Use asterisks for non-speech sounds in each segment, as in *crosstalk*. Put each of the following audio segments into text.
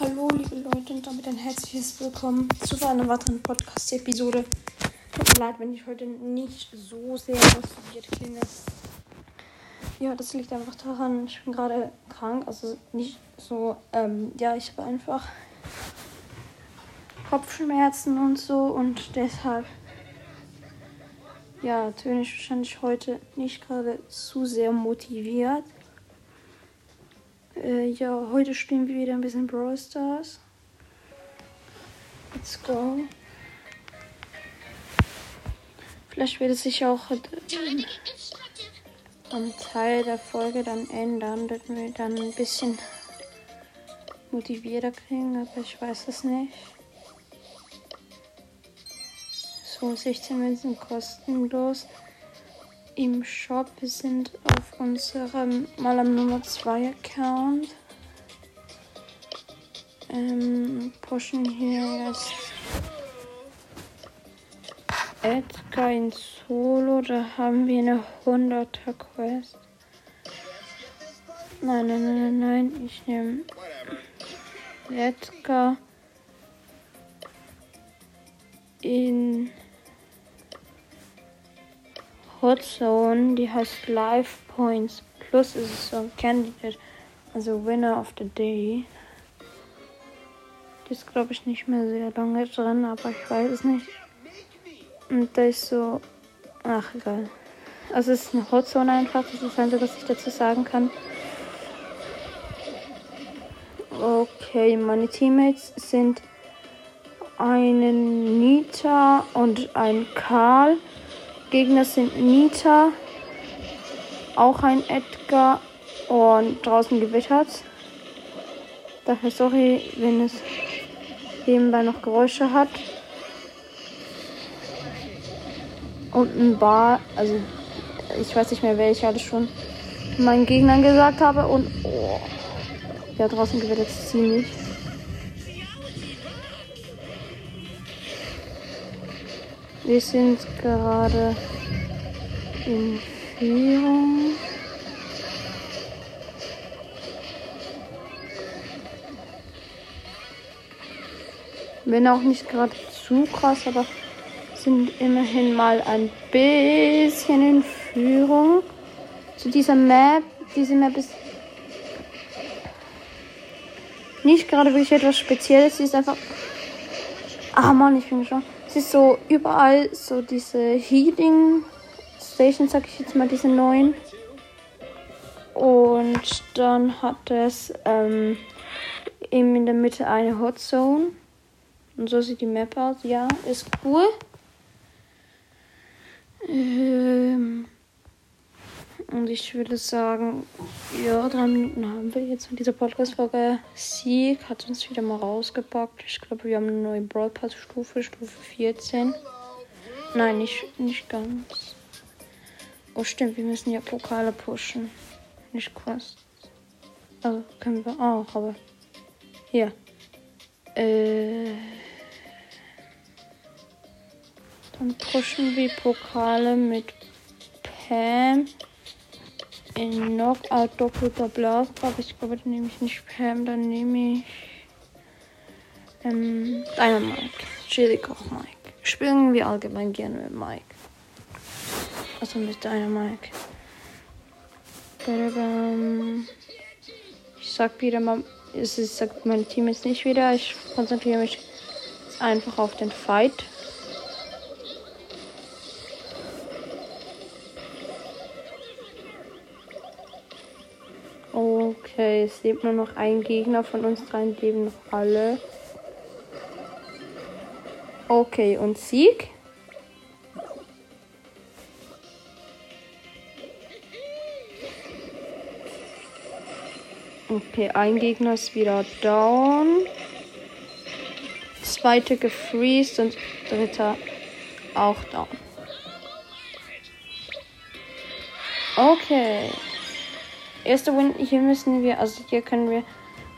Hallo, liebe Leute, und damit ein herzliches Willkommen zu einer weiteren Podcast-Episode. Tut mir leid, wenn ich heute nicht so sehr motiviert klinge. Ja, das liegt einfach daran, ich bin gerade krank, also nicht so, ähm, ja, ich habe einfach Kopfschmerzen und so und deshalb, ja, töne ich wahrscheinlich heute nicht gerade zu sehr motiviert. Äh, ja, heute spielen wir wieder ein bisschen Brawl Stars. Let's go. Vielleicht wird es sich auch äh, am Teil der Folge dann ändern, dass wir dann ein bisschen motivierter kriegen, aber ich weiß es nicht. So, 16 Münzen kostenlos im Shop. Wir sind auf unserem mal am Nummer 2 Account. Ähm, pushen hier jetzt Edgar in Solo. Da haben wir eine 100er Quest. Nein, nein, nein, nein, nein. Ich nehme Edgar in Hot Zone, die heißt Life Points Plus ist es so ein Candidate, also Winner of the Day. Die ist glaube ich nicht mehr sehr lange drin, aber ich weiß es nicht. Und da ist so, ach egal. Also es ist eine Hot Zone einfach, das ist das Einzige, was ich dazu sagen kann. Okay, meine Teammates sind einen Nita und ein Karl. Gegner sind Nita, auch ein Edgar und draußen gewittert. Daher sorry, wenn es nebenbei noch Geräusche hat. Und ein Bar, also ich weiß nicht mehr, welche alles schon meinen Gegnern gesagt habe. Und oh, ja, draußen gewittert ziemlich. Wir sind gerade in Führung. Wenn auch nicht gerade zu krass, aber sind immerhin mal ein bisschen in Führung. Zu dieser Map. Diese Map ist nicht gerade wirklich etwas Spezielles. Sie ist einfach. Ah Mann, ich bin schon. Es ist so überall so diese Heating Stations, sag ich jetzt mal, diese neuen. Und dann hat es ähm, eben in der Mitte eine Hot Zone. Und so sieht die Map aus. Ja, ist cool. Ähm, und ich würde sagen, ja, drei Minuten haben wir jetzt mit dieser Podcast-Folge. Sieg hat uns wieder mal rausgepackt. Ich glaube, wir haben eine neue Brawl Pass-Stufe, Stufe 14. Nein, nicht, nicht ganz. Oh, stimmt, wir müssen ja Pokale pushen. Nicht Quest. Also können wir auch, aber. Hier. Äh. Dann pushen wir Pokale mit Pam in Knockout doppelter Blast, aber ich glaube, dann nehme ich nicht Pam, dann nehme ich ähm, Dynamike. Chili Koch Mike. Spielen wir allgemein gerne mit Mike. Also mit Dynamike. Ich sag wieder mal, ich sag mein Team jetzt nicht wieder. Ich konzentriere mich einfach auf den Fight. Okay, es lebt nur noch ein Gegner von uns dreien, leben noch alle. Okay, und Sieg? Okay, ein Gegner ist wieder down. Zweite gefreezed und dritter auch down. Okay. Erste Win, hier müssen wir, also hier können wir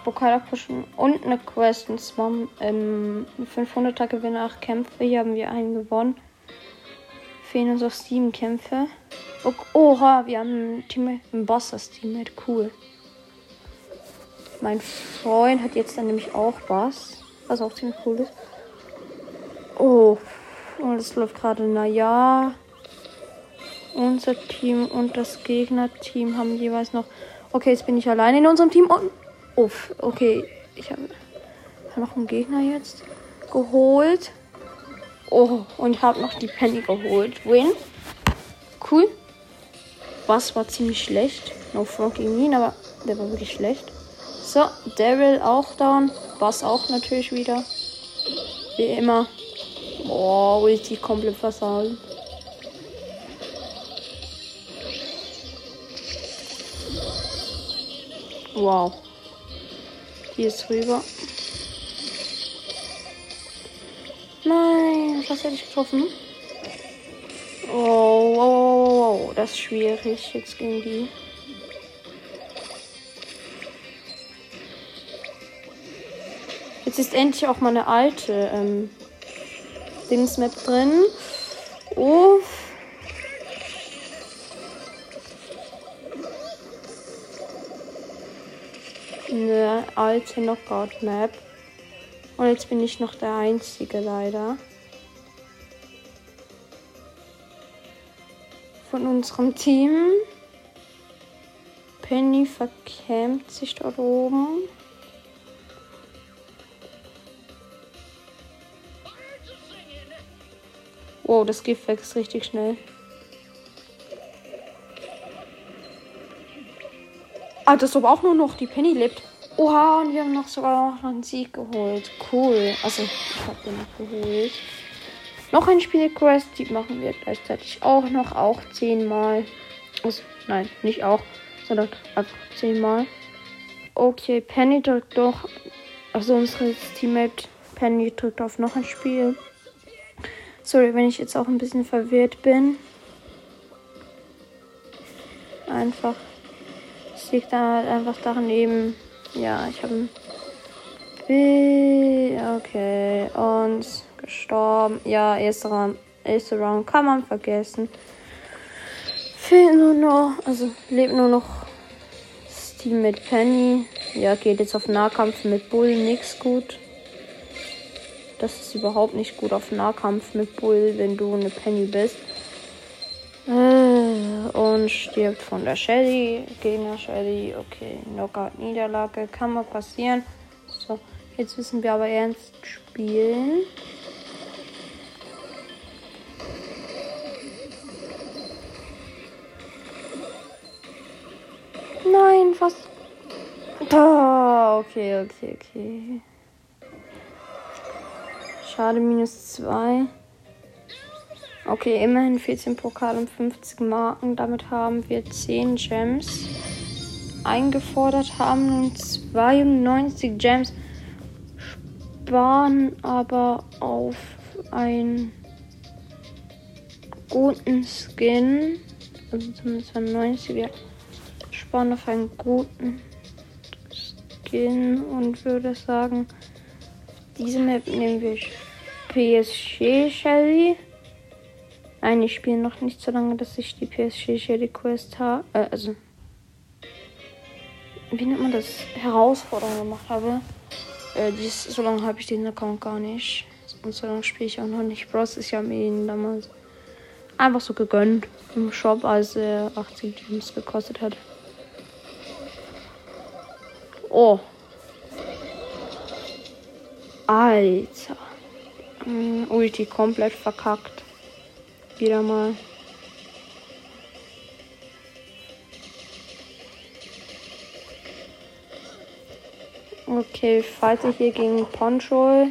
Pokal pushen und eine Quest. Und zwar ähm, 500er Gewinne, 8 Kämpfe. Hier haben wir einen gewonnen. Fehlen uns noch 7 Kämpfe. Oh, oha, wir haben ein, Team, ein Boss als Teammate. Cool. Mein Freund hat jetzt dann nämlich auch was, was auch ziemlich cool ist. Oh, und es läuft gerade, naja. Unser Team und das Gegnerteam haben jeweils noch. Okay, jetzt bin ich allein in unserem Team und. Uff, okay. Ich habe noch einen Gegner jetzt geholt. Oh, und habe noch die Penny geholt. Win. Cool. Was war ziemlich schlecht. No Frog gegen ihn, aber der war wirklich schlecht. So, Daryl auch down. Was auch natürlich wieder. Wie immer. Oh, Ulti komplett versagt. Wow. Die ist rüber. Nein, was hätte ich getroffen? Oh, wow, wow, wow, das ist schwierig jetzt gegen die. Jetzt ist endlich auch mal eine alte ähm, Dingsmap drin. Uff. Alte Knockout-Map. Und jetzt bin ich noch der Einzige leider. Von unserem Team. Penny verkämmt sich dort oben. Wow, das Gift wächst richtig schnell. Ah, das ist aber auch nur noch die Penny lebt. Oha, und wir haben noch sogar noch einen Sieg geholt. Cool. Also, ich habe den noch geholt. Noch ein Spielquest, die machen wir gleichzeitig auch noch, auch zehnmal. Also, nein, nicht auch, sondern einfach zehnmal. Okay, Penny drückt doch. Also, unsere Teammate Penny drückt auf noch ein Spiel. Sorry, wenn ich jetzt auch ein bisschen verwirrt bin. Einfach. Es liegt da halt einfach daran eben. Ja, ich habe. Okay. Und gestorben. Ja, erster Round, erster Round kann man vergessen. Fehlt nur noch. Also lebt nur noch das Team mit Penny. Ja, geht jetzt auf Nahkampf mit Bull. Nix gut. Das ist überhaupt nicht gut auf Nahkampf mit Bull, wenn du eine Penny bist. Äh, und stirbt von der Shelly. Gegner Shelly. Okay, Knockout-Niederlage. Kann mal passieren. So, jetzt müssen wir aber ernst spielen. Nein, was? Da, okay, okay, okay. Schade, minus 2. Okay, immerhin 14 Pokal und 50 Marken. Damit haben wir 10 Gems eingefordert, haben nun 92 Gems, sparen aber auf einen guten Skin. Also zumindest 90, wir sparen auf einen guten Skin und würde sagen, diese Map nehmen wir PSG Shelly. Nein, ich spiele noch nicht so lange, dass ich die PSG Shelly Quest habe. Äh, also. Wie nennt man das? Herausforderung gemacht habe. Äh, dies, so lange habe ich den Account gar nicht. Und so lange spiele ich auch noch nicht. Bros ist ja mir damals einfach so gegönnt im Shop, als er 80 Gems gekostet hat. Oh, Alter. Mm, Ulti komplett verkackt. Wieder mal. Okay, Fighter hier gegen Poncho.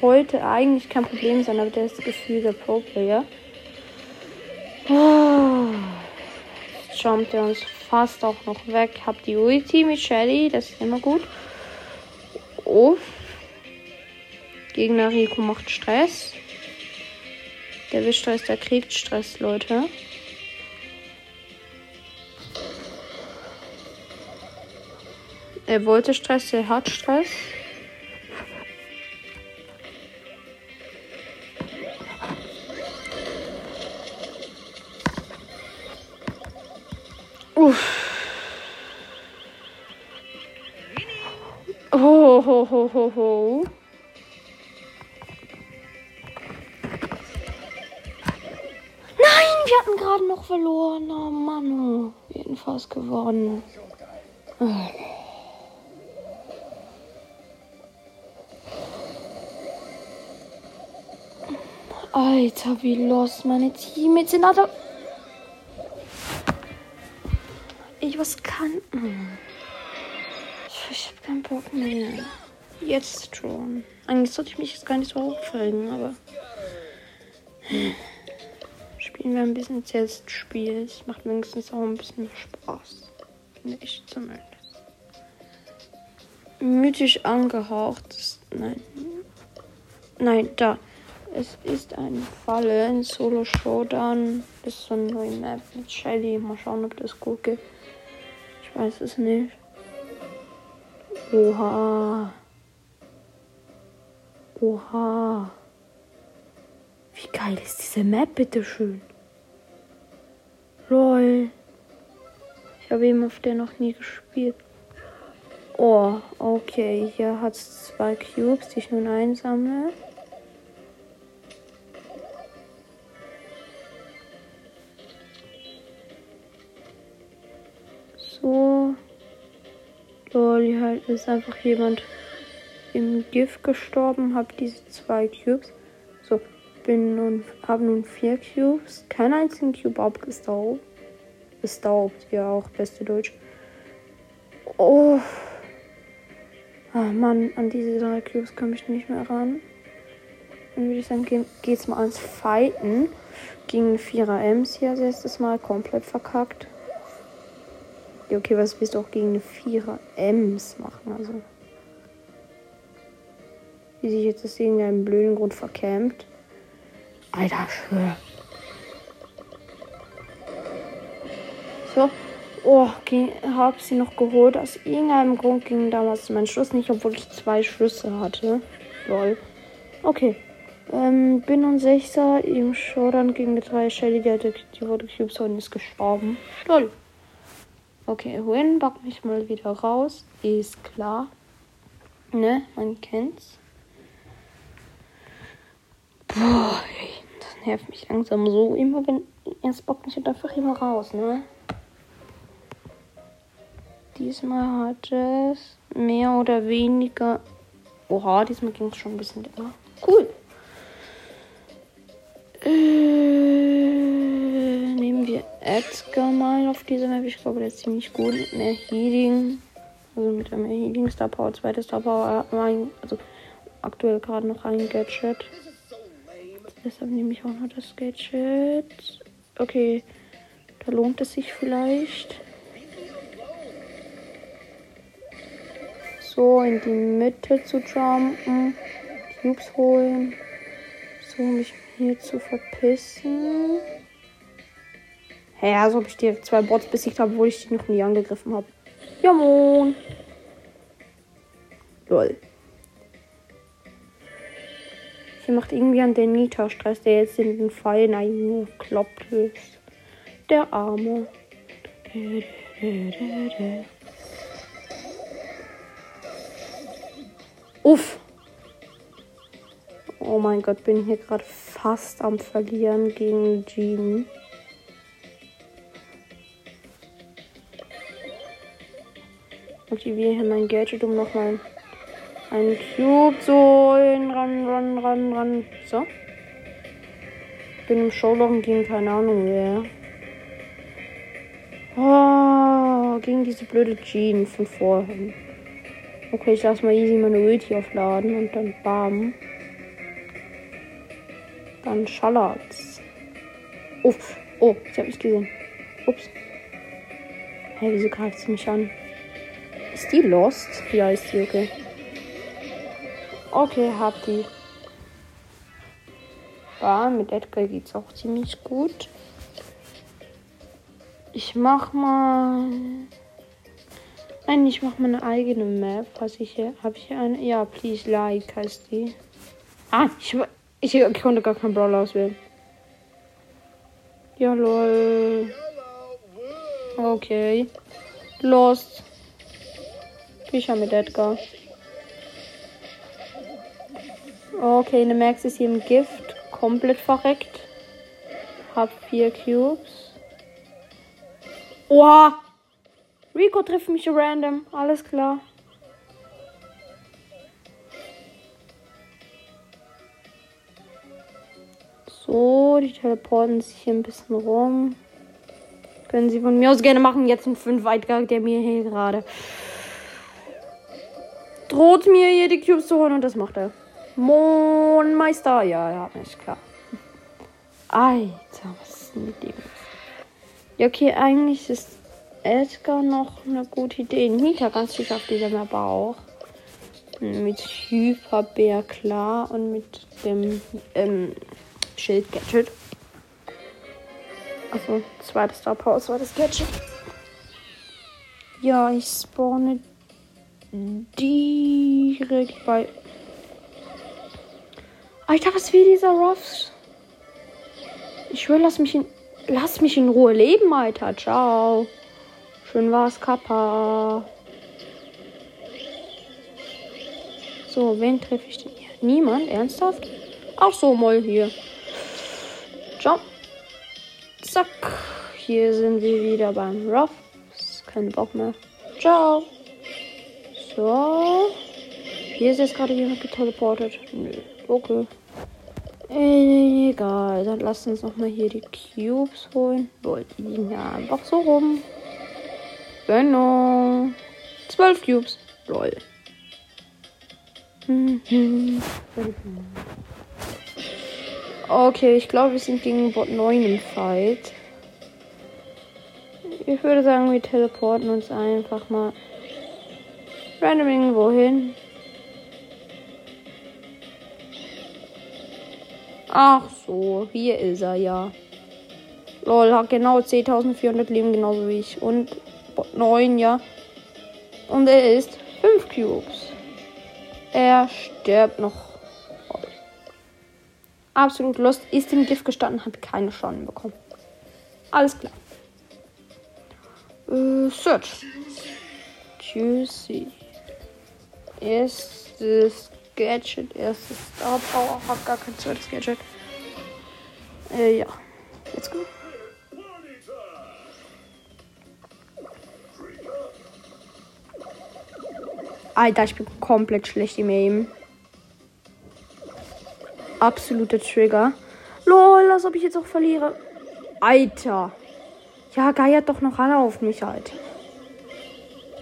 sollte eigentlich kein Problem sein, aber der ist Gefühl der Pro-Player. Oh. Jumpt er uns fast auch noch weg. Hab die Ulti mit Shelly, das ist immer gut. Uff. Gegner Rico macht Stress. Der will Stress, der kriegt Stress, Leute. Er wollte Stress, er hat Stress. Gewonnen. Oh. Alter, wie los meine Teammates sind. Alter. Ich was kann. Ich hab keinen Bock mehr. Jetzt schon. Eigentlich sollte ich mich jetzt gar nicht so aufregen, aber. Spielen wir ein bisschen Testspiel. Es macht wenigstens auch ein bisschen Spaß. Finde ich zumindest. Mythisch angehaucht. Nein. Nein, da. Es ist eine Falle in Solo Showdown. Das ist so eine neue Map mit Shelly. Mal schauen, ob das gut geht. Ich weiß es nicht. Oha. Oha. Wie geil ist diese Map, bitteschön. Lol. Ich habe eben auf der noch nie gespielt. Oh, okay. Hier hat es zwei Cubes, die ich nun einsammle. So. Lol, hier ist einfach jemand im Gift gestorben, habe diese zwei Cubes. Bin nun, habe nun vier Cubes. Kein einzigen Cube abgestaubt. Gestaubt, ja auch beste Deutsch. Oh. Ah, Mann, an diese drei Cubes komme ich nicht mehr ran. Dann würde ich sagen, ge geht's mal ans Fighten. Gegen 4er Ms hier als erstes Mal komplett verkackt. Ja, okay, was willst du auch gegen eine 4er Ms machen? Also. Wie sich jetzt das irgendeinen blöden Grund verkämmt. Alter, schwör. So. Oh, okay, hab sie noch geholt. Aus irgendeinem Grund ging damals mein Schuss nicht, obwohl ich zwei Schüsse hatte. Lol. Okay. Ähm, bin und Sechser im Showdown gegen die drei Shelly, die, hatte, die wurde Cubes und ist gestorben. Lol. Okay, Win back mich mal wieder raus. Ist klar. Ne, man kennt's. Boah, das nervt mich langsam so. Immer wenn. Jetzt bockt mich einfach immer raus, ne? Diesmal hat es mehr oder weniger. Oha, diesmal ging es schon ein bisschen länger. Cool. Äh, nehmen wir Edgar mal auf diese Map. Ich glaube, der ist ziemlich gut mit mehr Healing. Also mit mehr Healing, Star Power, zweite Star Power. Also aktuell gerade noch ein Gadget. Deshalb nehme ich auch noch das Gadget. Okay, da lohnt es sich vielleicht. So, in die Mitte zu jumpen. Cubes holen. So, mich hier zu verpissen. Hä, hey, also ob ich die zwei Bots besiegt habe, obwohl ich die noch nie angegriffen habe. Ja, moin. Lol. Hier macht irgendwie an den Nita Stress, der jetzt in den Pfeil eingekloppt ist. Der Arme. Uff. Oh mein Gott, bin hier gerade fast am Verlieren gegen Jean. Aktiviere hier mein Gadget, um nochmal einen Cube zu holen. Ran, ran, ran, ran. So. Bin im Showdown gegen keine Ahnung wer. Oh, gegen diese blöde Jean von vorhin. Okay, ich lasse mal easy meine Ulti aufladen und dann bam. Dann schallert's. Uff. Oh, ich habe mich gesehen. Ups. Hey, wieso greift sie mich an? Ist die lost? Ja, ist die, okay. Okay, hab die. Ja, mit Edgar geht's auch ziemlich gut. Ich mach mal. Nein, ich mach mal eigene Map. Was ich hier. Habe ich hier eine? Ja, please like heißt die. Ah, ich, ich, ich konnte gar keinen Brawler auswählen. Ja, lol. Okay. Lost. Fischer mit Edgar. Okay, eine Max ist hier im Gift. Komplett verreckt. Hab vier Cubes. Oha! Rico trifft mich random. Alles klar. So, die teleporten sich hier ein bisschen rum. Können sie von mir aus gerne machen. Jetzt ein 5 Weitgang, der mir hier gerade droht mir hier die Cubes zu holen und das macht er. Mondmeister, ja, ja, ist klar. Alter, was ist denn mit dem? Ja, okay, eigentlich ist Edgar noch eine gute Idee. Nita ganz sicher auf dieser Map auch. Mit Hyperbär klar und mit dem ähm, Schild-Gadget. Also, zweites Star Power, zweites Gadget. Ja, ich spawne direkt bei. Alter, was will dieser Ruffs? Ich will, lass mich in. Lass mich in Ruhe leben, Alter. Ciao. Schön war's, Kappa. So, wen treffe ich denn hier? Niemand? Ernsthaft? Ach so, mal hier. Ciao. Zack. Hier sind wir wieder beim Ruff. Kein Bock mehr. Ciao. So. Hier ist jetzt gerade jemand geteleportet. Nö. Okay. Egal. Dann lass uns noch mal hier die Cubes holen. Wollte ihn ja einfach so rum. Genau. Zwölf Cubes. Lol. *laughs* Okay, ich glaube, wir sind gegen Bot 9 im Fight. Ich würde sagen, wir teleporten uns einfach mal random irgendwo hin. Ach so, hier ist er ja. Lol, hat genau 10.400 Leben, genauso wie ich. Und 9, ja. Und er ist 5 Cubes. Er stirbt noch. Absolut Lust. Ist im Gift gestanden, hat keine Schaden bekommen. Alles klar. Äh, Search. Juicy. Erstes Gadget, erstes Star Power. Hab gar kein zweites Gadget. Äh, ja. Let's go. Alter, ich bin komplett schlecht im Aim. Absoluter Trigger. Lol, als ob ich jetzt auch verliere. Alter. Ja, geiert doch noch alle auf mich, Alter.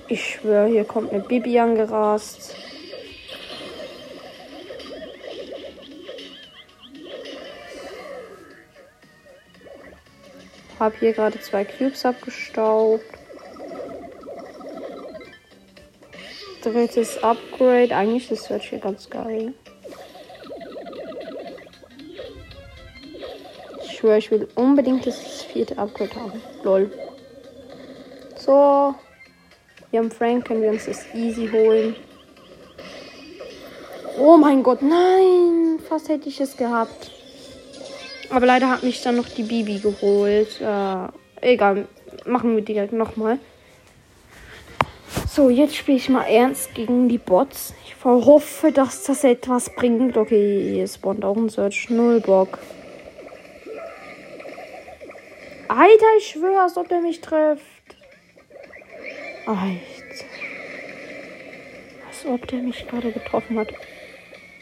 Ich schwöre, hier kommt eine Bibi angerast. Hab hier gerade zwei Cubes abgestaubt. Drittes Upgrade. Eigentlich ist das hier ganz geil. Ich schwöre, ich will unbedingt das vierte Upgrade haben. Lol. So. Wir haben Frank, können wir uns das easy holen. Oh mein Gott, nein! Fast hätte ich es gehabt. Aber leider hat mich dann noch die Bibi geholt. Äh, egal, machen wir direkt nochmal. So, jetzt spiele ich mal ernst gegen die Bots. Ich hoffe, dass das etwas bringt. Okay, hier spawnt auch ein Search. Null Bock. Alter, ich schwöre, als ob der mich trifft. Alter. Als ob der mich gerade getroffen hat.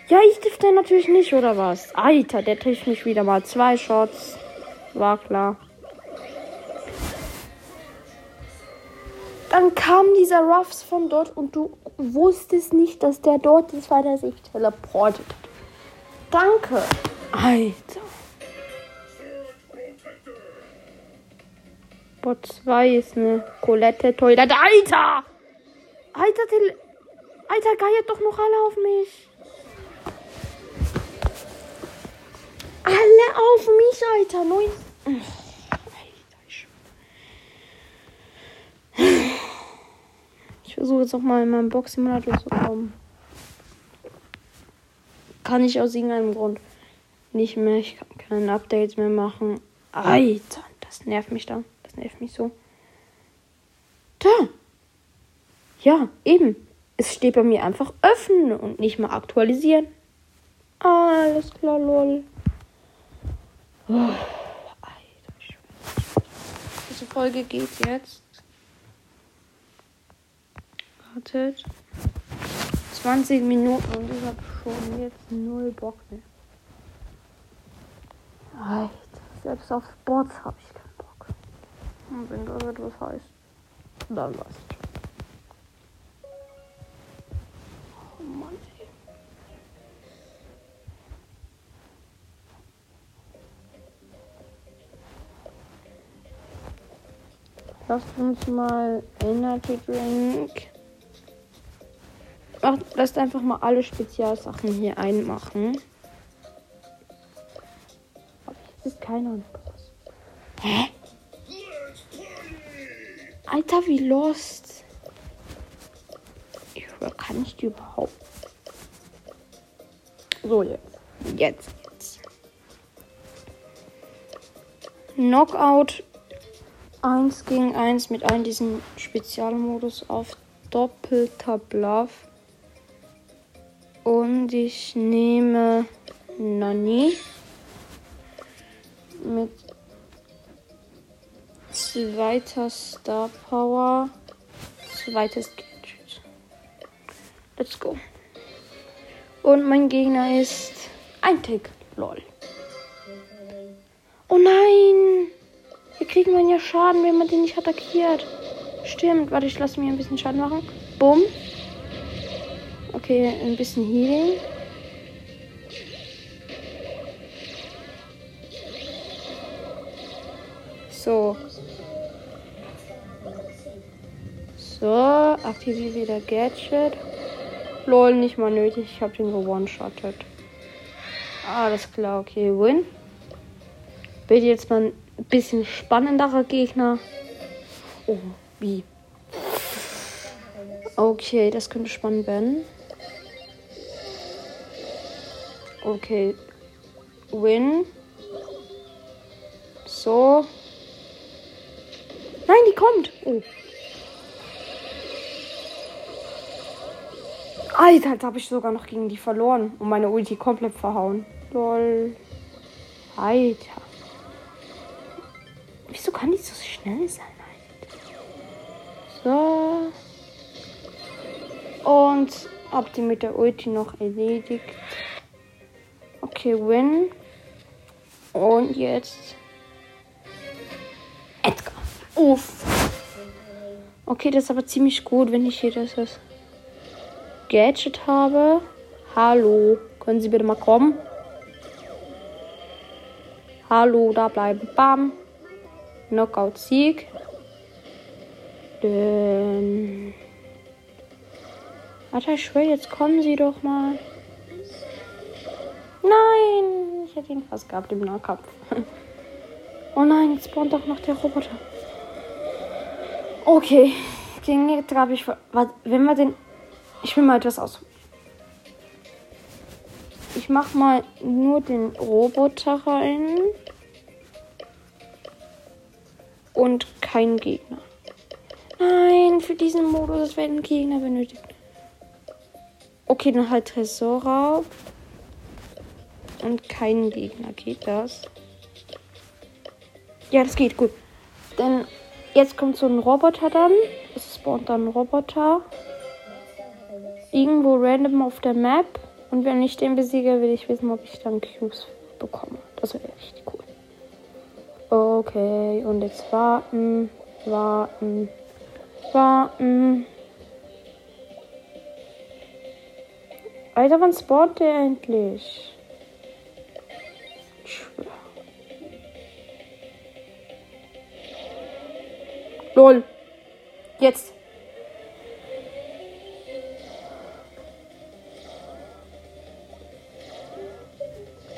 Ja, ich trifft den natürlich nicht, oder was? Alter, der trifft mich wieder mal. Zwei Shots. War klar. Dann kam dieser Ruffs von dort und du wusstest nicht, dass der dort ist, weil er sich teleportet hat. Danke. Alter. Bot 2 ist eine Colette Toilette. Alter! Alter, Tele Alter, geiert doch noch alle auf mich. Alle auf mich, Alter. Neun. Ich versuche jetzt auch mal in meinem Box-Simulator zu kommen. Kann ich aus irgendeinem Grund nicht mehr. Ich kann keine Updates mehr machen. Alter, das nervt mich da. Das nervt mich so. Da. Ja, eben. Es steht bei mir einfach öffnen und nicht mal aktualisieren. Alles klar, lol. Diese Folge geht jetzt. Wartet. 20 Minuten und ich habe schon jetzt null Bock mehr. Alter, selbst auf Bots habe ich keinen Bock. Und wenn das etwas heißt, dann was. Oh Mann, Lasst uns mal Energy Drink. Ach, lasst einfach mal alle Spezialsachen hier einmachen. Jetzt ist keiner. Hä? Alter, wie lost. Kann ich die überhaupt? So. Jetzt, jetzt. Knockout 1 gegen 1 mit allen diesen Spezialmodus auf doppelter Bluff. Und ich nehme Nani mit zweiter Star Power, zweites Gadget. Let's go. Und mein Gegner ist ein Tick. Lol. Oh nein! Kriegt man ja Schaden, wenn man den nicht attackiert. Stimmt. Warte, ich lasse mir ein bisschen Schaden machen. Bumm. Okay, ein bisschen Healing. So. So, aktiviere wieder Gadget. Lol, nicht mal nötig. Ich habe den gewone-shottet. Alles klar, okay, win. Wird jetzt mal ein bisschen spannenderer Gegner. Oh, wie? Okay, das könnte spannend werden. Okay. Win. So. Nein, die kommt. Oh. Alter, da habe ich sogar noch gegen die verloren und meine Ulti komplett verhauen. Lol. Alter. Wieso kann die so schnell sein, Alter? So. Und hab die mit der Ulti noch erledigt. Okay, win. Und jetzt. Edgar. Uff. Okay, das ist aber ziemlich gut, wenn ich hier das Gadget habe. Hallo. Können Sie bitte mal kommen? Hallo, da bleiben. Bam. Knockout-Sieg. Denn. Alter, ich schwöre, jetzt kommen Sie doch mal. Nein! Ich hätte ihn fast gehabt im Nahkampf. *laughs* Oh nein, jetzt spawnt doch noch der Roboter. Okay. Den jetzt habe ich. Wenn wir den. Ich will mal etwas aus. Ich mach mal nur den Roboter rein. Und kein Gegner. Nein, für diesen Modus werden Gegner benötigt. Okay, dann halt Tresorraub. Und kein Gegner geht das. Ja, das geht gut. Denn jetzt kommt so ein Roboter dann. Es spawnt dann ein Roboter. Irgendwo random auf der Map. Und wenn ich den besiege, will ich wissen, ob ich dann Cubes bekomme. Das wäre richtig cool. Okay, und jetzt warten, warten, warten. Alter, wann spawnt der endlich? Lol. Jetzt.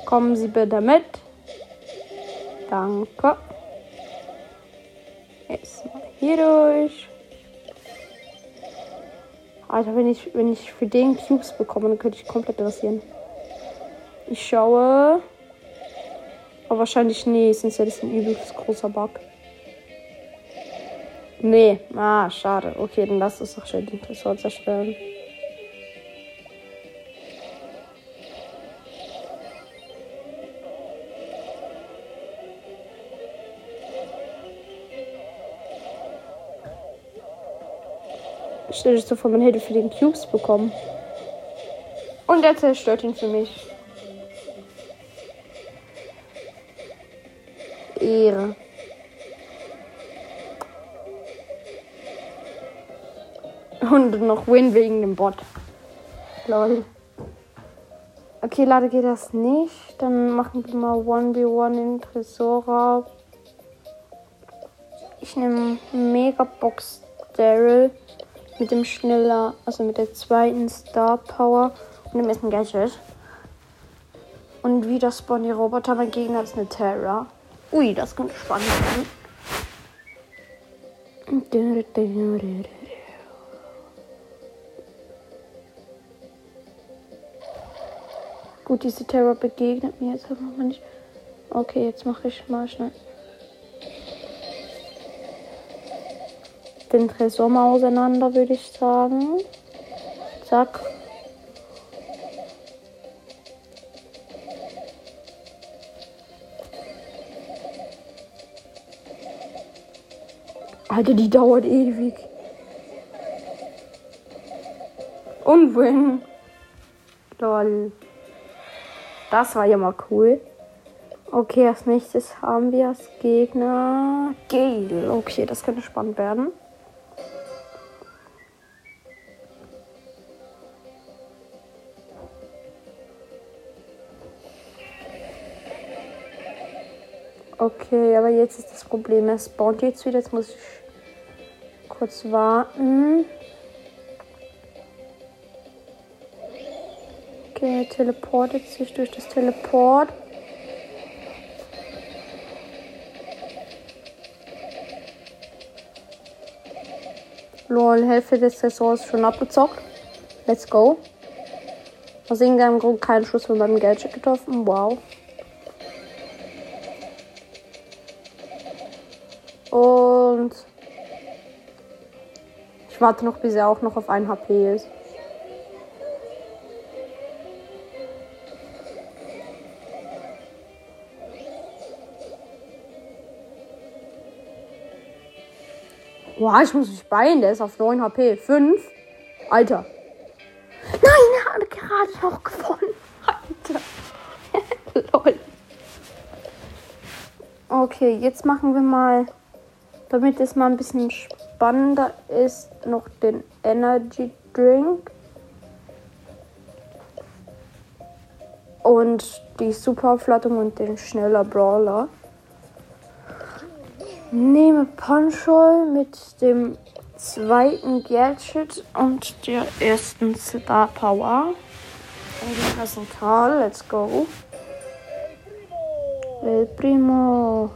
Kommen Sie bitte mit. Danke. Jetzt mal hier durch. Alter, wenn ich, wenn ich für den Cubes bekomme, dann könnte ich komplett rasieren. Ich schaue. Aber wahrscheinlich nee, sonst wäre das ein übelst großer Bug. Nee, ah, schade. Okay, dann lass uns doch schnell den Tresor zerstören. Stell dir so vor, man hätte für den Cubes bekommen. Und er zerstört ihn für mich. Ehre. Und noch Win wegen dem Bot. Lol. Okay, leider geht das nicht. Dann machen wir mal 1v1 in Tresora. Ich nehme Megabox Daryl mit dem schneller, also mit der zweiten Star Power und dem ersten Gadget. Und wieder spawnen die Roboter. Mein Gegner ist eine Terra. Ui, das könnte spannend werden. Gut, diese Terror begegnet mir jetzt aber noch nicht. Okay, jetzt mache ich mal schnell den Tresor mal auseinander, würde ich sagen. Zack. Alter, die dauert ewig. Und wenn. Lol. Das war ja mal cool. Okay, als nächstes haben wir als Gegner Gale. Okay, das könnte spannend werden. Okay, aber jetzt ist das Problem, er spawnt jetzt wieder. Jetzt muss ich kurz warten. Okay, er teleportet sich durch das Teleport. Lol, Hälfte des Tresors schon abgezockt. Let's go. Aus irgendeinem Grund keinen Schuss von meinem Gadget getroffen. Wow. Warte noch, bis er auch noch auf 1 HP ist. Boah, ich muss mich beeilen. Der ist auf 9 HP. 5. Alter. Nein, er hat gerade noch gewonnen. *laughs* Alter. *laughs* Lol. Okay, jetzt machen wir mal, damit es mal ein bisschen spannender ist, noch den Energy Drink. Und die Superaufladung und den schneller Brawler nehme Ponchol mit dem zweiten Gadget und der ersten Star Power. Und ein Karl. Let's go. El Primo.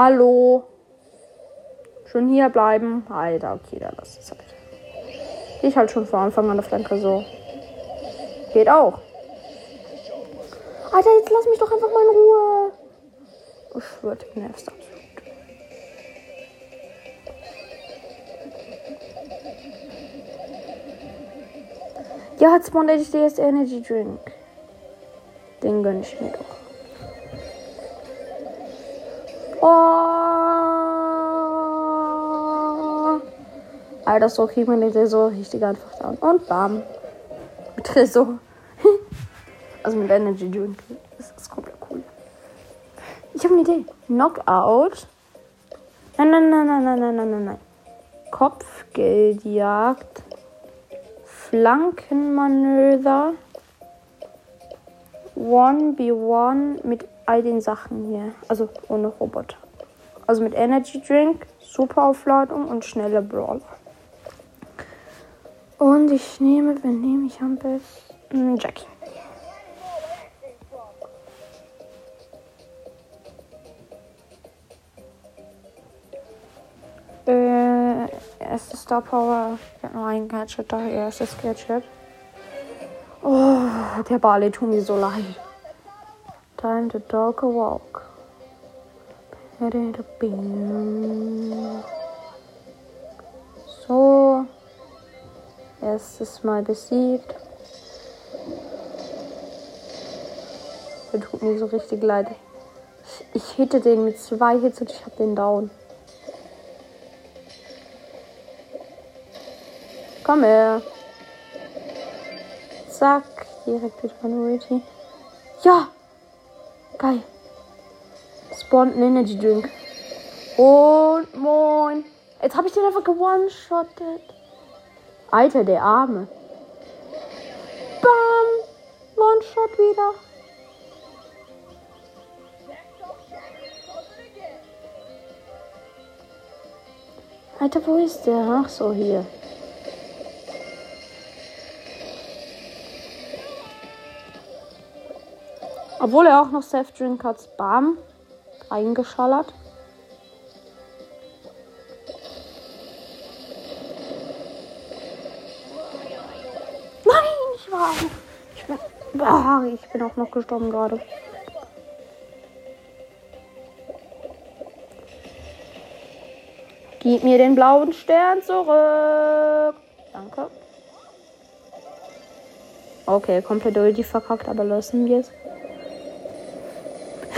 Hallo. Schon hier bleiben? Alter, okay, dann lass es halt. Ich halt schon vor Anfang an der Flanke so. Geht auch. Alter, jetzt lass mich doch einfach mal in Ruhe. Ich schwöre, nervst absolut. Ja, jetzt spawnt ich jetzt Energy Drink. Den gönn ich mir doch. Oh. Alter, so kriegt man den Tresor richtig einfach down. Und bam. Tresor. *laughs* Also mit Energy Drink. Das ist komplett cool. Ich habe eine Idee. Knockout. Nein, nein, nein, nein, nein, nein, nein, nein, nein. Kopfgeldjagd. Flankenmanöver. 1v1 mit all den Sachen hier. Also ohne Roboter. Also mit Energy Drink, Superaufladung und schnelle Brawler. Und ich nehme, wen nehme ich am besten? Jackie. Äh, erste Star Power. Ich habe nur ein Gadget, daher erstes Gadget. Oh, der Barley tut mir so leid. Time to talk a walk. So, erstes Mal besiegt. Der tut mir so richtig leid. Ich, ich hitte den mit zwei Hits und ich hab den down. Komm her. Zack, direkt mit meiner Ulti. Ja, Geil. Spawnt ein Energy Drink. Und moin. Jetzt habe ich den einfach gewone-shottet. Alter, der Arme. Bam. One-Shot wieder. Alter, wo ist der? Ach so, hier. Obwohl er auch noch Self Drink hat, bam, reingeschallert. Nein, ich war. Ich bin, boah, ich bin auch noch gestorben gerade. Gib mir den blauen Stern zurück. Danke. Okay, komplett die verkackt, aber lassen wir es.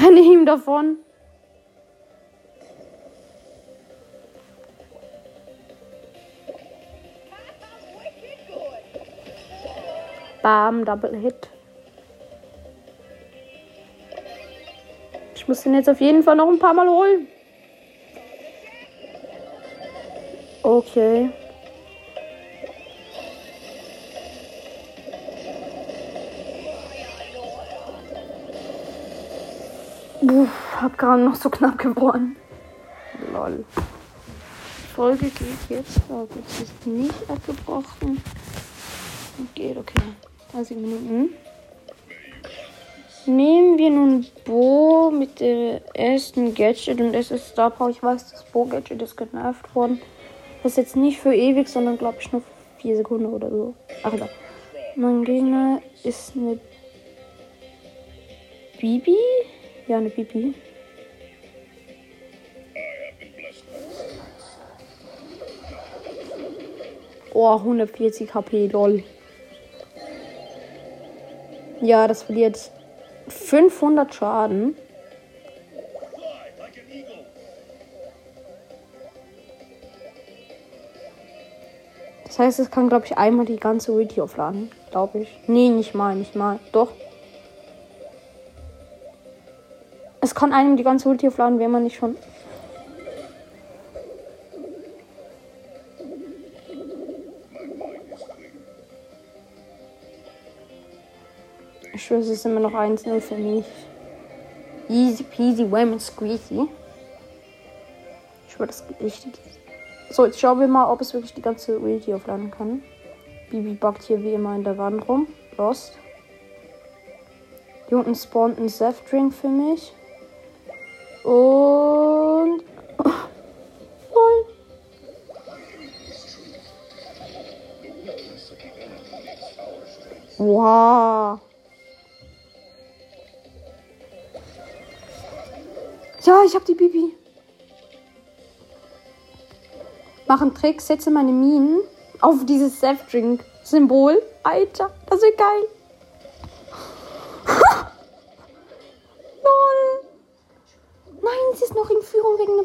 Renne ihm davon. Bam, Double Hit. Ich muss den jetzt auf jeden Fall noch ein paar Mal holen. Okay. Puh, hab gerade noch so knapp gewonnen. Lol. Folge geht jetzt. Gut, sie ist nicht abgebrochen. Geht, okay. 30 Minuten. Nehmen wir nun Bo mit der ersten Gadget und es ist Star Power. Ich weiß, das Bo-Gadget ist genervt worden. Das ist jetzt nicht für ewig, sondern glaube ich nur für 4 Sekunden oder so. Ach egal. Mein Gegner ist eine Bibi. Ja, eine Bibi. Oh, 140 HP, lol. Ja, das verliert 500 Schaden. Das heißt, es kann, glaube ich, einmal die ganze Ulti aufladen. Glaube ich. Nee, nicht mal, nicht mal. Doch. Es kann einem die ganze Ulti aufladen, wenn man nicht schon. Ich schwöre, es ist immer noch 1-0 für mich. Easy peasy, lemon squeezy. Ich schwöre, das geht richtig. So, jetzt schauen wir mal, ob es wirklich die ganze Ulti aufladen kann. Bibi backt hier wie immer in der Wand rum. Lost. Hier unten spawnt ein Saft-Drink für mich. Und. Lol. Wow. Ja, ich hab die Bibi. Mach einen Trick, setze meine Minen auf dieses Saft-Drink-Symbol. Alter, das wird geil.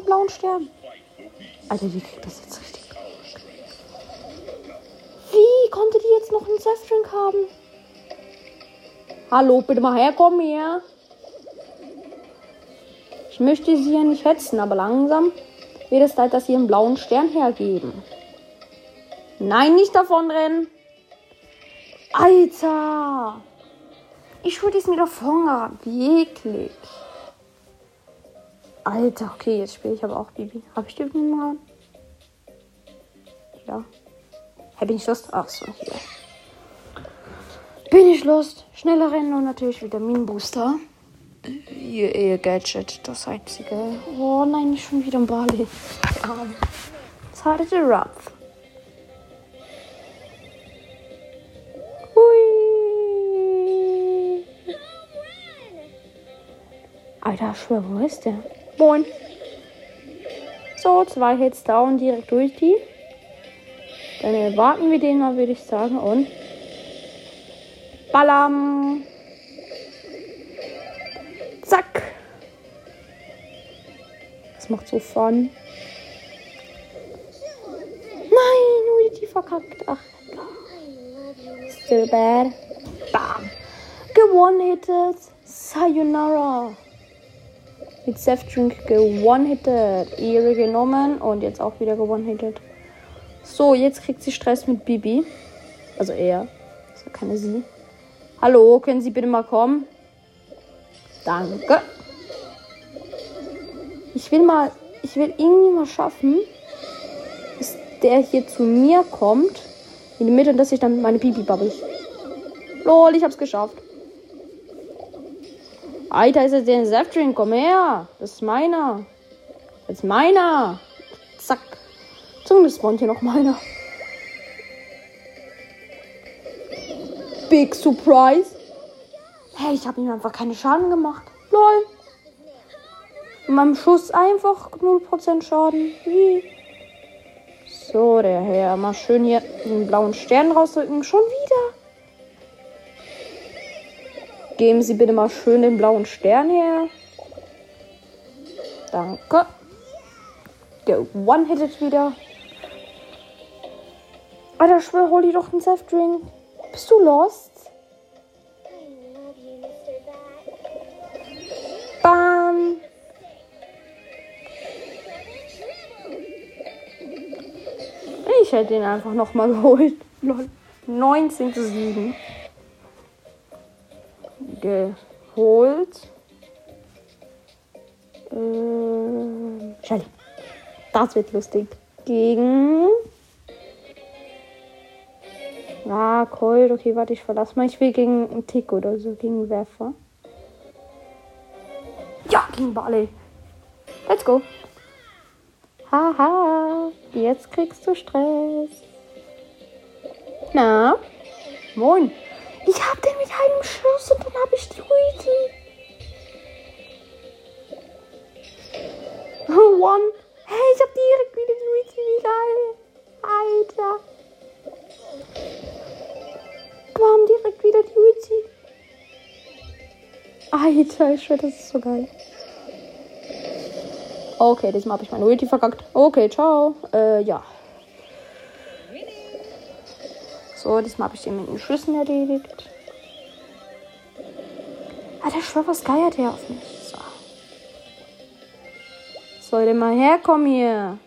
Blauen Stern. Alter, wie kriegt das jetzt richtig? Wie konnte die jetzt noch einen Saftdrink haben? Hallo, bitte mal herkommen hier. Ich möchte sie ja nicht hetzen, aber langsam wird es Zeit, dass sie einen blauen Stern hergeben. Nein, nicht davon rennen. Alter. Ich würde es mir davon gehabt. Wirklich. Alter, okay, jetzt spiele ich aber auch Bibi. Habe ich die mal? Ja. Hey, bin ich Lust? Ach so, hier. Bin ich Lust? Schneller rennen und natürlich Vitaminbooster. Ihr, ihr Gadget, das einzige. Oh nein, schon wieder ein Bali. Arm. Zarte Raph. Alter, schwör, wo ist der? Moin. So, zwei Hits down direkt durch die. Dann erwarten wir den mal, würde ich sagen. Und. Ballam. Zack. Das macht so Fun. Nein, Ulti verkackt. Ach, Still bad. Bam. Gewone-hitted. Sayonara. Mit Saft-Drink gewone-hitted. Ehre genommen und jetzt auch wieder gewone-hitted. So, jetzt kriegt sie Stress mit Bibi. Also er. Das ist keine sie. Hallo, können Sie bitte mal kommen? Danke. Ich will mal, ich will irgendwie mal schaffen, dass der hier zu mir kommt. In die Mitte und dass ich dann meine Pipi babbel. Lol, ich hab's geschafft. Alter, ist jetzt der Saftdrink? Komm her. Das ist meiner. Das ist meiner. Zack. Zumindest spawnt hier noch meiner. Big Surprise. Hey, ich habe ihm einfach keine Schaden gemacht. Lol. In meinem Schuss einfach 0% Schaden. Wie? So, der Herr. Mal schön hier den blauen Stern rausdrücken. Schon wieder. Geben Sie bitte mal schön den blauen Stern her. Danke. Der One-Hitted wieder. Alter, schwör, hol dir doch einen Safe-Drink. Bist du lost? Bam. Ich hätte ihn einfach nochmal geholt. 19 zu 7. Geholt. Ähm, Shelly. Das wird lustig. Gegen. Ah, Cold. Okay, warte, ich verlasse mal. Ich will gegen einen Tick oder so, gegen Werfer. Ja, gegen Barley. Let's go. Haha, jetzt kriegst du Stress. Na? Moin. Ich hab den mit einem Schuss und dann hab ich die Luigi. *laughs* One. Hey, ich hab direkt wieder die Luigi. Wie geil. Alter. Bam, direkt wieder die Luigi. Alter, ich schwör, das ist so geil. Okay, diesmal habe ich meine Ulti verkackt. Okay, ciao. Äh, ja. So, diesmal habe ich den mit den Schüssen erledigt. Alter, ich schwör, was geiert der auf mich? So. Soll der mal herkommen hier?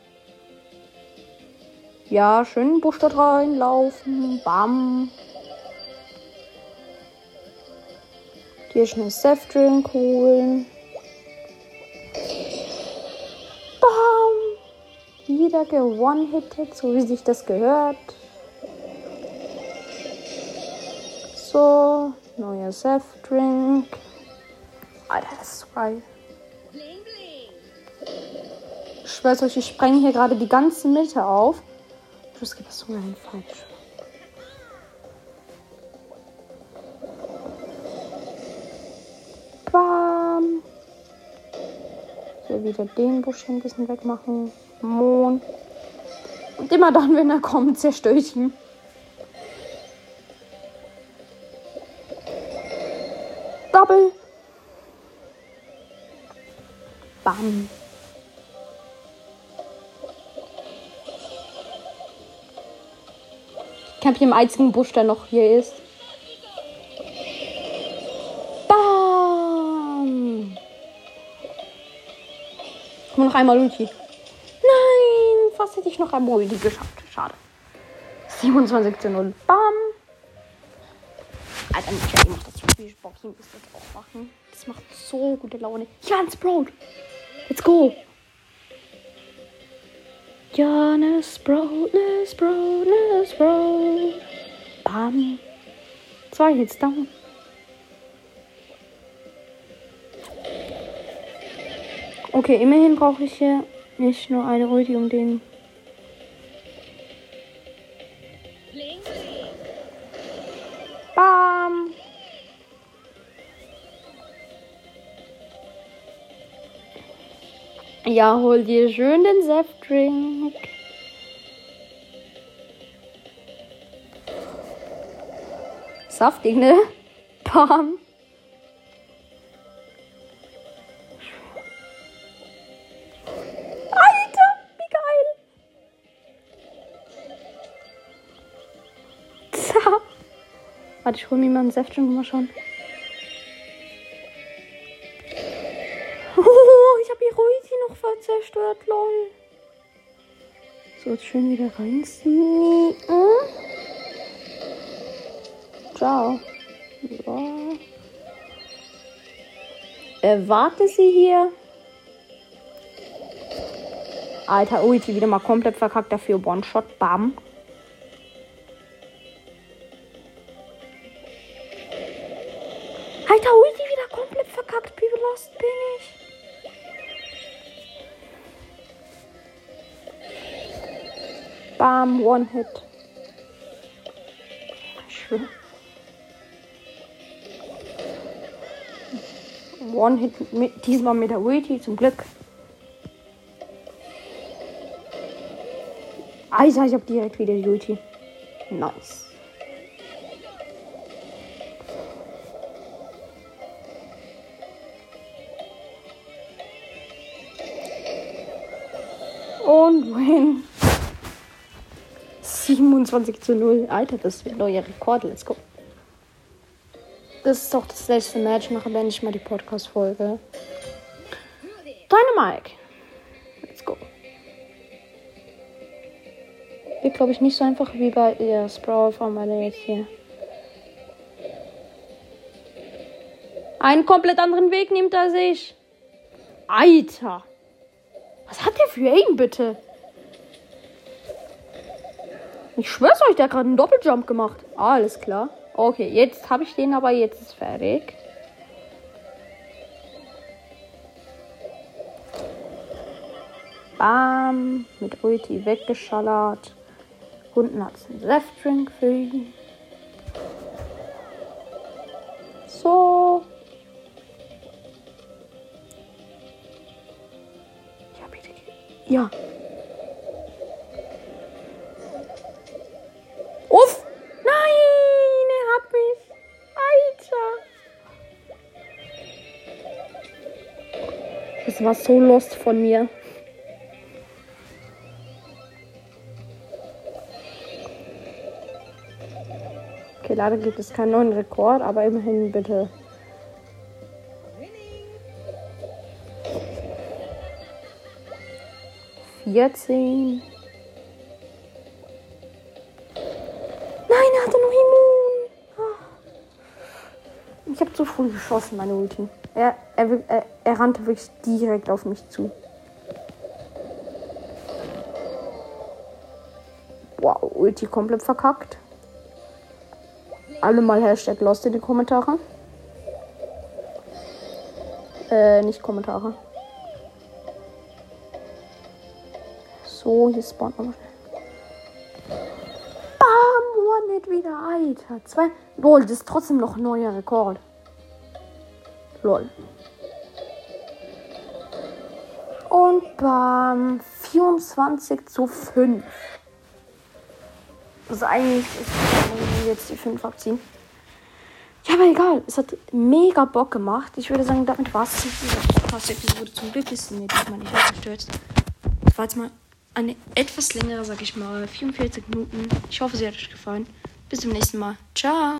Ja, schön Busch dort reinlaufen. Bam. Hier schnell Safe Drink holen. wieder gewonnen-hitted, so wie sich das gehört. So, neuer Saft-Drink. Alter, das ist geil. Ich schwör's euch, ich spreng hier gerade die ganze Mitte auf. Das geht das so rein falsch. Bam. Hier wieder den Busch ein bisschen wegmachen. Mond. Und immer dann, wenn er kommt, zerstöre ich ihn. Bam. Ich habe hier im einzigen Busch, der noch hier ist. Bam. Komm noch einmal Ulti fast hätte ich noch ein Moldi geschafft. Schade. 27 zu 0. Bam. Alter, Michael macht das so viel Bock. Ich muss das auch machen. Das macht so gute Laune. Ja, ein Sprout. Let's go. Ja, ne Sprout, ne Sprout, ne Sprout. Bam. Zwei Hits down. Okay, immerhin brauche ich hier nicht nur eine Ulti, um den Ja, hol dir schön den Saftdrink. Saftig, ne? *laughs* Bam. Alter, wie geil. Warte, ich hol mir mal einen Saftdrink mal schauen. 100, lol. So, jetzt schön wieder rein sneaken. Hm? Ciao. So. Erwarte sie hier. Alter, Ulti wieder mal komplett verkackt. Dafür One-Shot. Bam. One-Hit. One-Hit diesmal mit der Ulti, zum Glück. Alter, ich hab direkt wieder die Ulti. Nice. Und win. 27 zu 0. Alter, das ist ein neuer Rekord. Let's go. Das ist doch das letzte Match. Nachher beende ich mal die Podcast-Folge. Dynamike. Let's go. Wird, glaube ich, nicht so einfach wie bei der Sprawl von jetzt hier. Einen komplett anderen Weg nimmt er sich. Alter. Was hat der für Aim, bitte? Ich schwör's euch, der hat gerade einen Doppeljump gemacht. Ah, alles klar. Okay, jetzt habe ich den aber jetzt ist fertig. Bam, mit Ulti weggeschallert. Unten hat es einen Saftdrink für ihn. So. Ja, bitte. Ja. Das war so lost von mir. Okay, leider gibt es keinen neuen Rekord, aber immerhin bitte. Vierzehn. Nein, er hatte noch Immun. Ah. Ich habe zu früh geschossen, meine Ulti. Er, er, er, er rannte wirklich direkt auf mich zu. Wow, Ulti komplett verkackt. Alle mal Hashtag Lost in die Kommentare. Äh, nicht Kommentare. So, hier spawnt nochmal schnell. Bam! One-Hit wieder, Alter. Zwei. Lol, das ist trotzdem noch ein neuer Rekord. Lol. Und bam. 24 zu 5. Also eigentlich ist jetzt die 5 abziehen. Ja, aber egal. Es hat mega Bock gemacht. Ich würde sagen, damit war es mit dieser Podcast-Episode. Zum Glück ist mir diesmal nicht abgestürzt. Das war jetzt mal eine etwas längere, sag ich mal, 44 Minuten. Ich hoffe, sie hat euch gefallen. Bis zum nächsten Mal. Ciao.